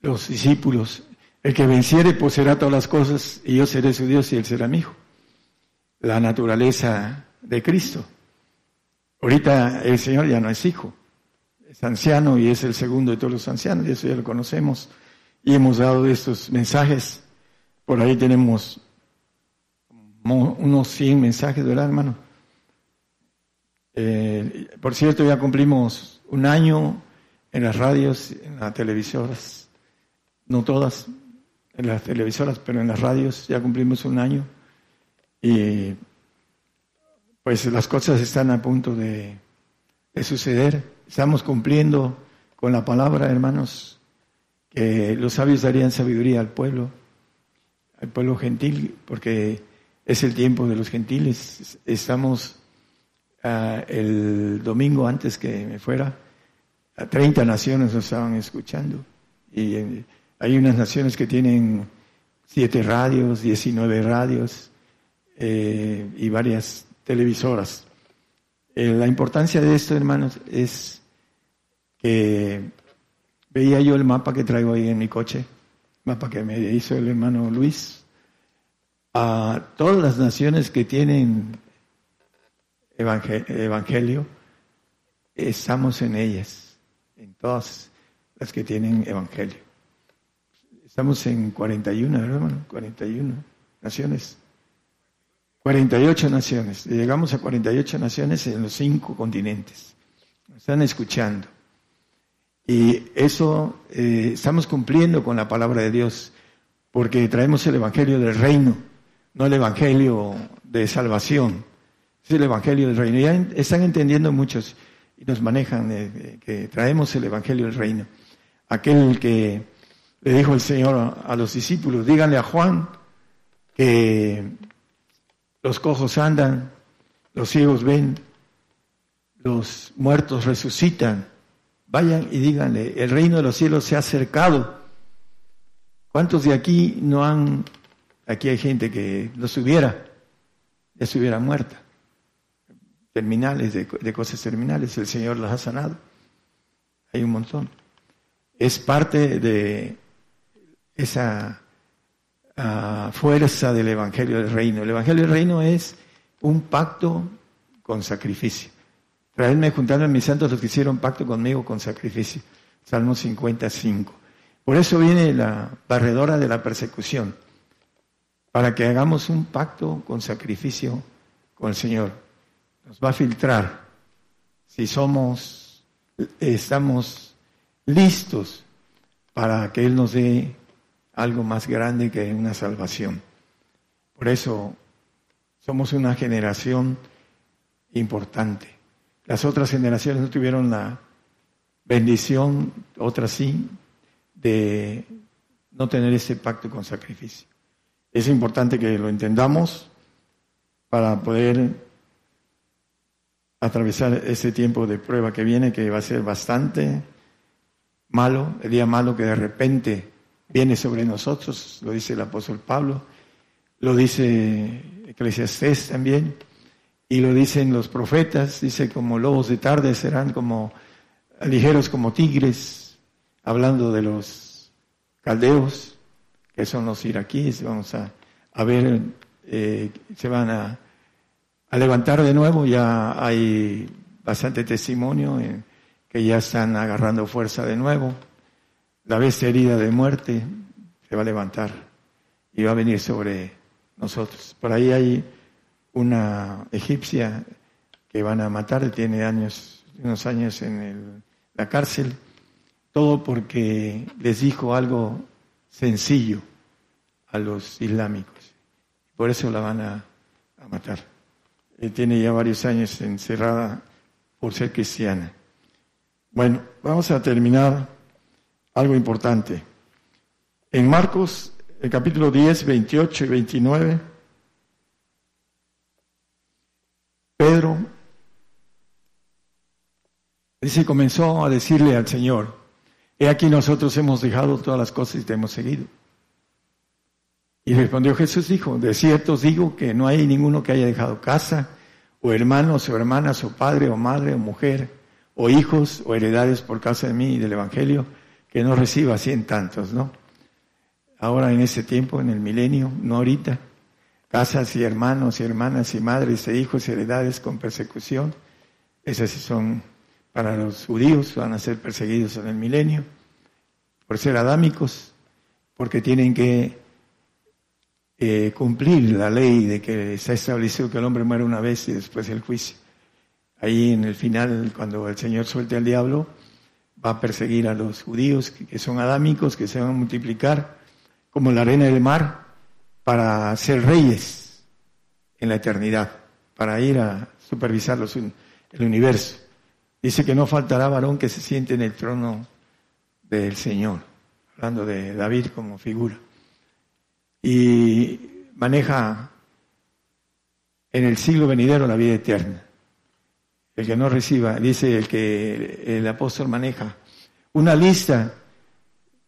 los discípulos. El que venciere poseerá todas las cosas y yo seré su Dios y él será mi hijo. La naturaleza de Cristo. Ahorita el Señor ya no es hijo es anciano y es el segundo de todos los ancianos, y eso ya lo conocemos. Y hemos dado estos mensajes. Por ahí tenemos unos 100 mensajes, ¿verdad, hermano? Eh, por cierto, ya cumplimos un año en las radios, en las televisoras, no todas, en las televisoras, pero en las radios ya cumplimos un año. Y pues las cosas están a punto de, de suceder. Estamos cumpliendo con la palabra, hermanos, que los sabios darían sabiduría al pueblo, al pueblo gentil, porque es el tiempo de los gentiles. Estamos ah, el domingo antes que me fuera, a 30 naciones nos estaban escuchando. Y eh, hay unas naciones que tienen siete radios, 19 radios eh, y varias televisoras. Eh, la importancia de esto, hermanos, es que veía yo el mapa que traigo ahí en mi coche, mapa que me hizo el hermano Luis, a todas las naciones que tienen evangelio, estamos en ellas, en todas las que tienen evangelio. Estamos en 41, ¿verdad, hermano? 41 naciones. 48 naciones. Llegamos a 48 naciones en los cinco continentes. Están escuchando. Y eso eh, estamos cumpliendo con la palabra de Dios, porque traemos el Evangelio del Reino, no el Evangelio de salvación, es el Evangelio del Reino. Ya están entendiendo muchos y nos manejan que traemos el Evangelio del Reino. Aquel que le dijo el Señor a los discípulos, díganle a Juan que los cojos andan, los ciegos ven, los muertos resucitan. Vayan y díganle, el reino de los cielos se ha acercado. ¿Cuántos de aquí no han, aquí hay gente que no estuviera, ya estuviera muerta? Terminales, de, de cosas terminales, el Señor las ha sanado. Hay un montón. Es parte de esa fuerza del Evangelio del Reino. El Evangelio del Reino es un pacto con sacrificio. Traedme juntando a mis santos los que hicieron pacto conmigo con sacrificio. Salmo 55. Por eso viene la barredora de la persecución, para que hagamos un pacto con sacrificio con el Señor. Nos va a filtrar si somos, estamos listos para que Él nos dé algo más grande que una salvación. Por eso somos una generación importante. Las otras generaciones no tuvieron la bendición, otras sí, de no tener ese pacto con sacrificio. Es importante que lo entendamos para poder atravesar ese tiempo de prueba que viene, que va a ser bastante malo, el día malo que de repente viene sobre nosotros, lo dice el apóstol Pablo, lo dice Eclesiastés también, y lo dicen los profetas, dice como lobos de tarde serán como ligeros como tigres, hablando de los caldeos, que son los iraquíes, vamos a, ver, eh, se van a, a, levantar de nuevo, ya hay bastante testimonio en, que ya están agarrando fuerza de nuevo la bestia herida de muerte se va a levantar y va a venir sobre nosotros. Por ahí hay una egipcia que van a matar, tiene años, unos años en la cárcel, todo porque les dijo algo sencillo a los islámicos. Por eso la van a, a matar. tiene ya varios años encerrada por ser cristiana. Bueno, vamos a terminar algo importante. En Marcos, el capítulo 10, 28 y 29, Pedro dice, comenzó a decirle al Señor, he aquí nosotros hemos dejado todas las cosas y te hemos seguido. Y respondió Jesús, dijo, de cierto os digo que no hay ninguno que haya dejado casa, o hermanos, o hermanas, o padre, o madre, o mujer, o hijos, o heredades por causa de mí y del Evangelio, que no reciba cien tantos, ¿no? Ahora en ese tiempo, en el milenio, no ahorita, casas y hermanos y hermanas y madres e hijos y heredades con persecución, esas son para los judíos, van a ser perseguidos en el milenio, por ser adámicos, porque tienen que eh, cumplir la ley de que está establecido que el hombre muere una vez y después el juicio. Ahí en el final, cuando el Señor suelte al diablo, va a perseguir a los judíos que son adámicos, que se van a multiplicar como la arena del mar para ser reyes en la eternidad, para ir a supervisar el universo. Dice que no faltará varón que se siente en el trono del Señor, hablando de David como figura. Y maneja en el siglo venidero la vida eterna. El que no reciba, dice el que el apóstol maneja, una lista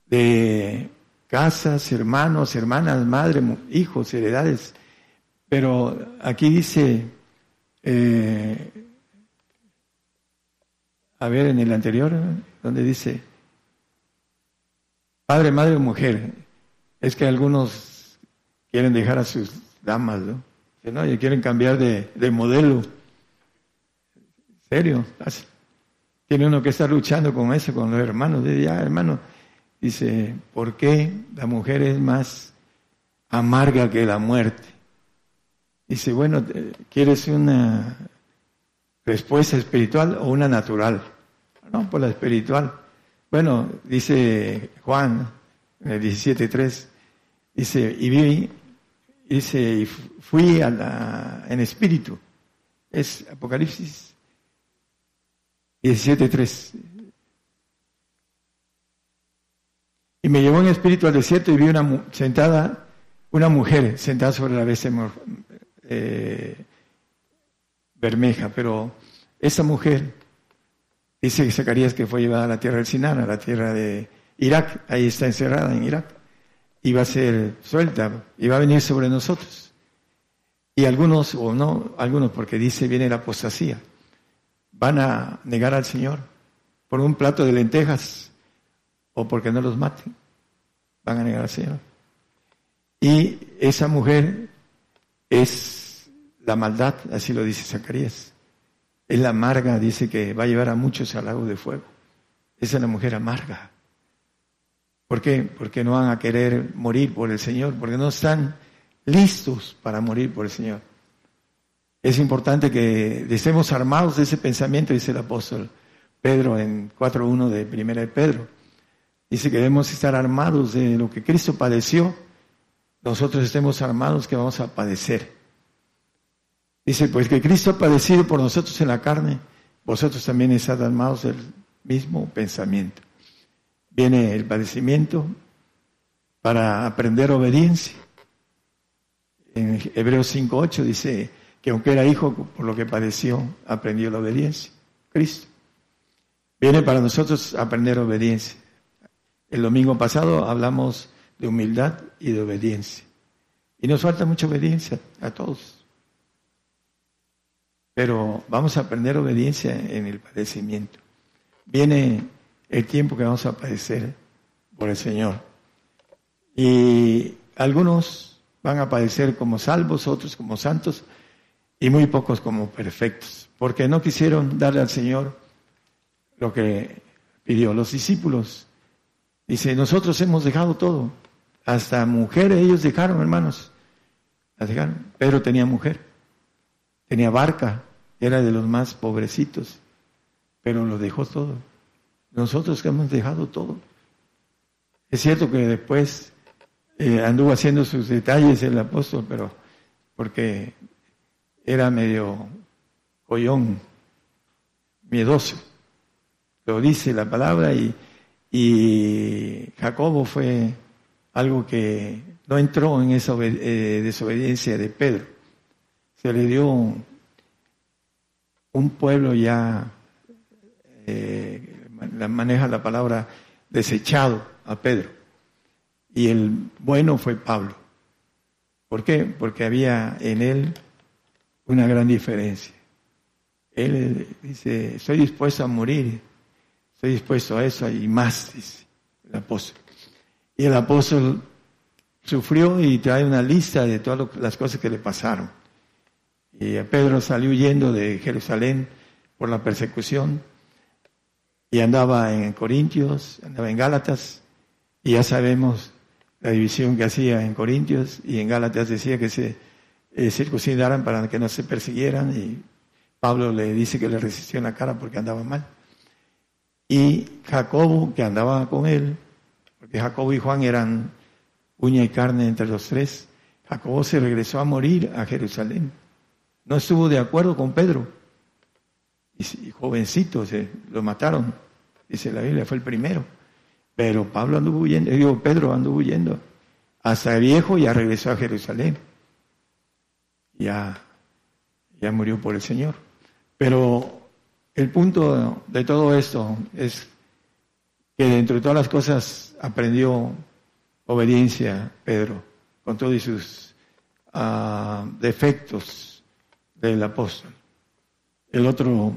de casas, hermanos, hermanas, madre, hijos, heredades. Pero aquí dice, eh, a ver, en el anterior, donde dice, padre, madre o mujer, es que algunos quieren dejar a sus damas, ¿no? ¿no? Y quieren cambiar de, de modelo. ¿Serio? Tiene uno que estar luchando con eso, con los hermanos. Dice, ya, hermano, dice, ¿por qué la mujer es más amarga que la muerte? Dice, bueno, ¿quieres una respuesta espiritual o una natural? No, por la espiritual. Bueno, dice Juan en el 17.3, dice, y vi, dice, y fui a la, en espíritu. Es Apocalipsis 17.3. Y me llevó en espíritu al desierto y vi una sentada, una mujer sentada sobre la bestia eh, bermeja, pero esa mujer dice Zacarías que fue llevada a la tierra del Sinar, a la tierra de Irak, ahí está encerrada en Irak, va a ser suelta, va a venir sobre nosotros. Y algunos, o no, algunos, porque dice viene la apostasía, van a negar al Señor por un plato de lentejas o porque no los maten, van a negar al Señor. Y esa mujer es la maldad, así lo dice Zacarías. Es la amarga, dice que va a llevar a muchos al lago de fuego. Esa es la mujer amarga. ¿Por qué? Porque no van a querer morir por el Señor, porque no están listos para morir por el Señor. Es importante que estemos armados de ese pensamiento, dice el apóstol Pedro en 4.1 de Primera de Pedro. Dice que debemos estar armados de lo que Cristo padeció, nosotros estemos armados que vamos a padecer. Dice, pues que Cristo ha padecido por nosotros en la carne, vosotros también están armados del mismo pensamiento. Viene el padecimiento para aprender obediencia. En Hebreos 5.8 dice que aunque era hijo, por lo que padeció, aprendió la obediencia. Cristo. Viene para nosotros aprender obediencia. El domingo pasado hablamos de humildad y de obediencia. Y nos falta mucha obediencia a todos. Pero vamos a aprender obediencia en el padecimiento. Viene el tiempo que vamos a padecer por el Señor. Y algunos van a padecer como salvos, otros como santos y muy pocos como perfectos, porque no quisieron darle al Señor lo que pidió. Los discípulos Dice, nosotros hemos dejado todo. Hasta mujeres ellos dejaron, hermanos. Las dejaron. Pedro tenía mujer. Tenía barca. Era de los más pobrecitos. Pero lo dejó todo. Nosotros que hemos dejado todo. Es cierto que después eh, anduvo haciendo sus detalles el apóstol, pero porque era medio collón, miedoso. Lo dice la palabra y y Jacobo fue algo que no entró en esa eh, desobediencia de Pedro. Se le dio un, pueblo ya, eh, maneja la palabra desechado a Pedro. Y el bueno fue Pablo. ¿Por qué? Porque había en él una gran diferencia. Él dice, estoy dispuesto a morir Estoy dispuesto a eso y más, dice el apóstol. Y el apóstol sufrió y trae una lista de todas las cosas que le pasaron. Y Pedro salió huyendo de Jerusalén por la persecución y andaba en Corintios, andaba en Gálatas y ya sabemos la división que hacía en Corintios y en Gálatas decía que se eh, circuncidaran para que no se persiguieran y Pablo le dice que le resistió en la cara porque andaba mal. Y Jacobo, que andaba con él, porque Jacobo y Juan eran uña y carne entre los tres, Jacobo se regresó a morir a Jerusalén. No estuvo de acuerdo con Pedro. Y jovencito, se lo mataron. Dice la Biblia, fue el primero. Pero Pablo anduvo huyendo, digo, Pedro anduvo huyendo. Hasta viejo ya regresó a Jerusalén. Ya, ya murió por el Señor. Pero el punto de todo esto es que dentro de todas las cosas aprendió obediencia Pedro, con todos sus uh, defectos del apóstol. El otro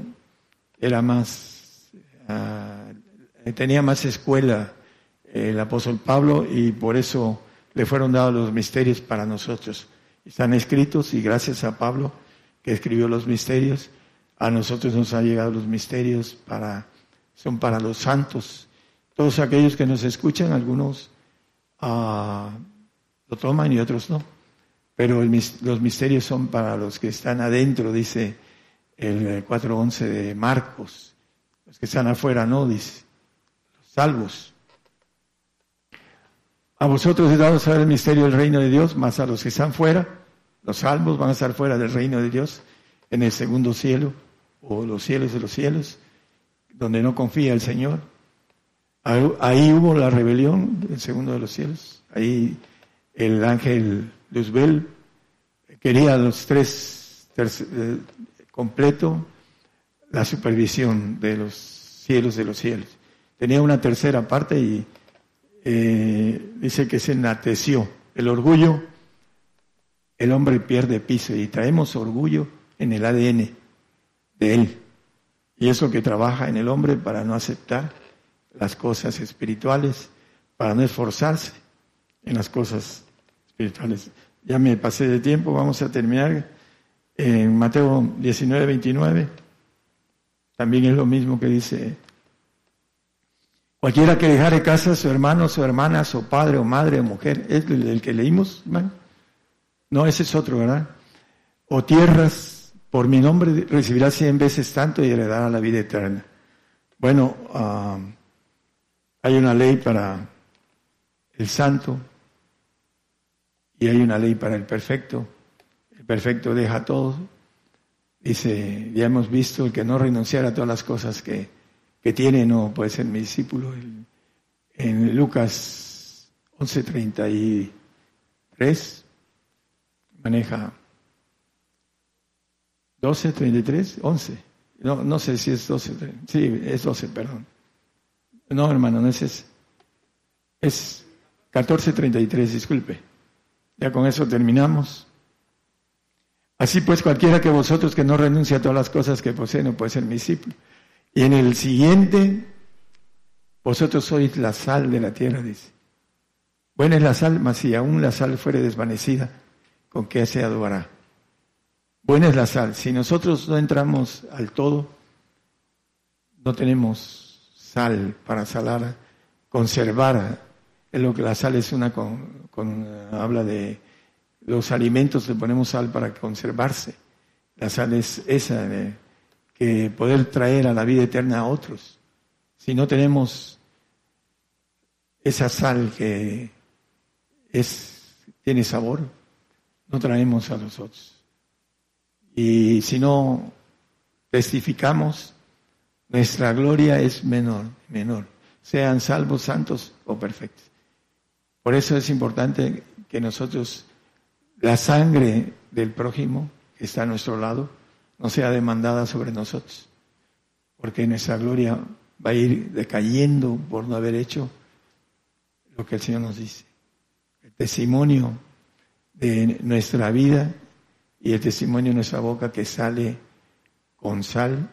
era más, uh, tenía más escuela el apóstol Pablo y por eso le fueron dados los misterios para nosotros. Están escritos y gracias a Pablo que escribió los misterios, a nosotros nos han llegado los misterios para, son para los santos. Todos aquellos que nos escuchan, algunos uh, lo toman y otros no. Pero los misterios son para los que están adentro, dice el 4.11 de Marcos. Los que están afuera no, dice. Los salvos. A vosotros he dado a saber el misterio del reino de Dios, más a los que están fuera, los salvos van a estar fuera del reino de Dios, en el segundo cielo, o los cielos de los cielos, donde no confía el Señor. Ahí hubo la rebelión del segundo de los cielos. Ahí el ángel Luzbel quería los tres eh, completo la supervisión de los cielos de los cielos. Tenía una tercera parte y eh, dice que se enateció. El orgullo, el hombre pierde piso y traemos orgullo en el ADN de él. Y eso que trabaja en el hombre para no aceptar las cosas espirituales, para no esforzarse en las cosas espirituales. Ya me pasé de tiempo, vamos a terminar en Mateo 19, 29. También es lo mismo que dice Cualquiera que dejare casa, su hermano, su hermana, su padre o madre o mujer, es el, que leímos, No, ese es otro, ¿verdad? O tierras, por mi nombre recibirá cien veces tanto y heredará la vida eterna. Bueno, ah, hay una ley para el santo y hay una ley para el perfecto. El perfecto deja todo. Dice, ya hemos visto el que no renunciara a todas las cosas que que tiene no puede ser mi discípulo. En Lucas 11:33 maneja 12:33, 11. No, no sé si es 12, sí, es 12, perdón. No, hermano, no es ese. Es 14:33, disculpe. Ya con eso terminamos. Así pues, cualquiera que vosotros que no renuncie a todas las cosas que posee no puede ser mi discípulo. Y en el siguiente, vosotros sois la sal de la tierra, dice. Buena es la sal, mas si aún la sal fuere desvanecida, ¿con qué se adobará? Buena es la sal. Si nosotros no entramos al todo, no tenemos sal para salar, conservar. Es lo que la sal es una con, habla de los alimentos, le ponemos sal para conservarse. La sal es esa. De, que poder traer a la vida eterna a otros. Si no tenemos esa sal que es, tiene sabor, no traemos a los otros. Y si no testificamos, nuestra gloria es menor, menor, sean salvos, santos o perfectos. Por eso es importante que nosotros, la sangre del prójimo que está a nuestro lado, no sea demandada sobre nosotros, porque nuestra gloria va a ir decayendo por no haber hecho lo que el Señor nos dice. El testimonio de nuestra vida y el testimonio de nuestra boca que sale con sal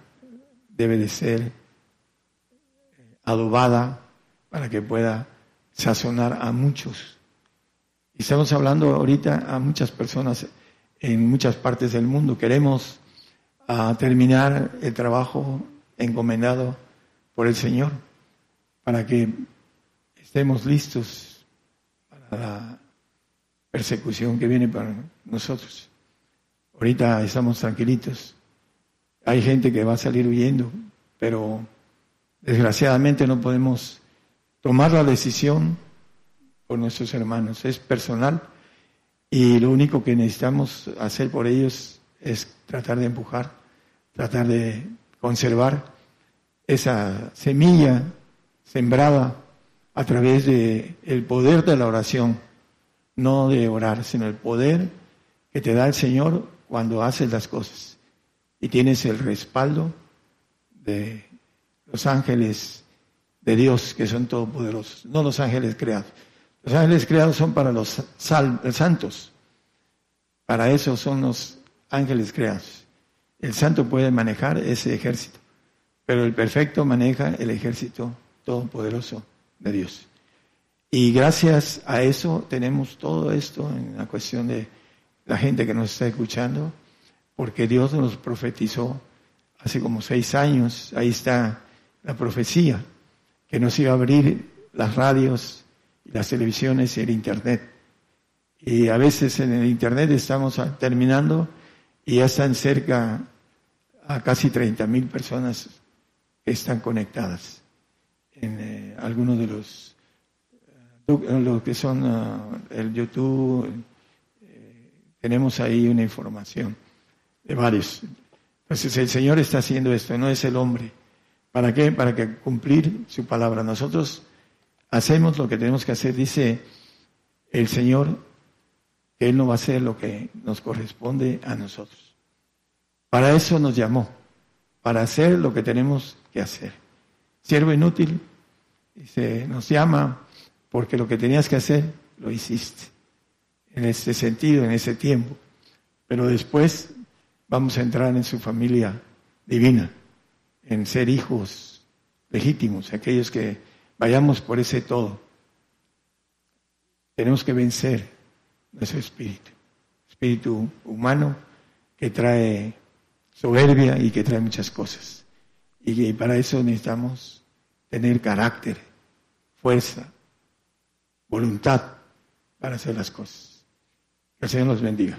debe de ser eh, adobada para que pueda sazonar a muchos. Y estamos hablando ahorita a muchas personas en muchas partes del mundo. Queremos a terminar el trabajo encomendado por el Señor para que estemos listos para la persecución que viene para nosotros. Ahorita estamos tranquilitos. Hay gente que va a salir huyendo, pero desgraciadamente no podemos tomar la decisión por nuestros hermanos. Es personal y lo único que necesitamos hacer por ellos es tratar de empujar, tratar de conservar esa semilla sembrada a través de el poder de la oración, no de orar, sino el poder que te da el Señor cuando haces las cosas y tienes el respaldo de los ángeles de Dios que son todopoderosos, no los ángeles creados. Los ángeles creados son para los santos. Para eso son los ángeles creados. El santo puede manejar ese ejército, pero el perfecto maneja el ejército todopoderoso de Dios. Y gracias a eso tenemos todo esto en la cuestión de la gente que nos está escuchando, porque Dios nos profetizó hace como seis años, ahí está la profecía, que nos iba a abrir las radios, las televisiones y el Internet. Y a veces en el Internet estamos terminando y ya están cerca a casi 30 mil personas que están conectadas en eh, algunos de los, eh, que son ah, el YouTube. Tenemos ahí una información de varios. Entonces el Señor está haciendo esto, no es el hombre. ¿Para qué? Para que cumplir su palabra. Nosotros hacemos lo que tenemos que hacer, dice el Señor, Él no va a hacer lo que nos corresponde a nosotros. Para eso nos llamó, para hacer lo que tenemos que hacer. Siervo inútil, dice, nos llama porque lo que tenías que hacer, lo hiciste. En ese sentido, en ese tiempo. Pero después vamos a entrar en su familia divina, en ser hijos legítimos, aquellos que vayamos por ese todo. Tenemos que vencer nuestro espíritu, espíritu humano que trae soberbia y que trae muchas cosas. Y para eso necesitamos tener carácter, fuerza, voluntad para hacer las cosas. Que el Señor nos bendiga.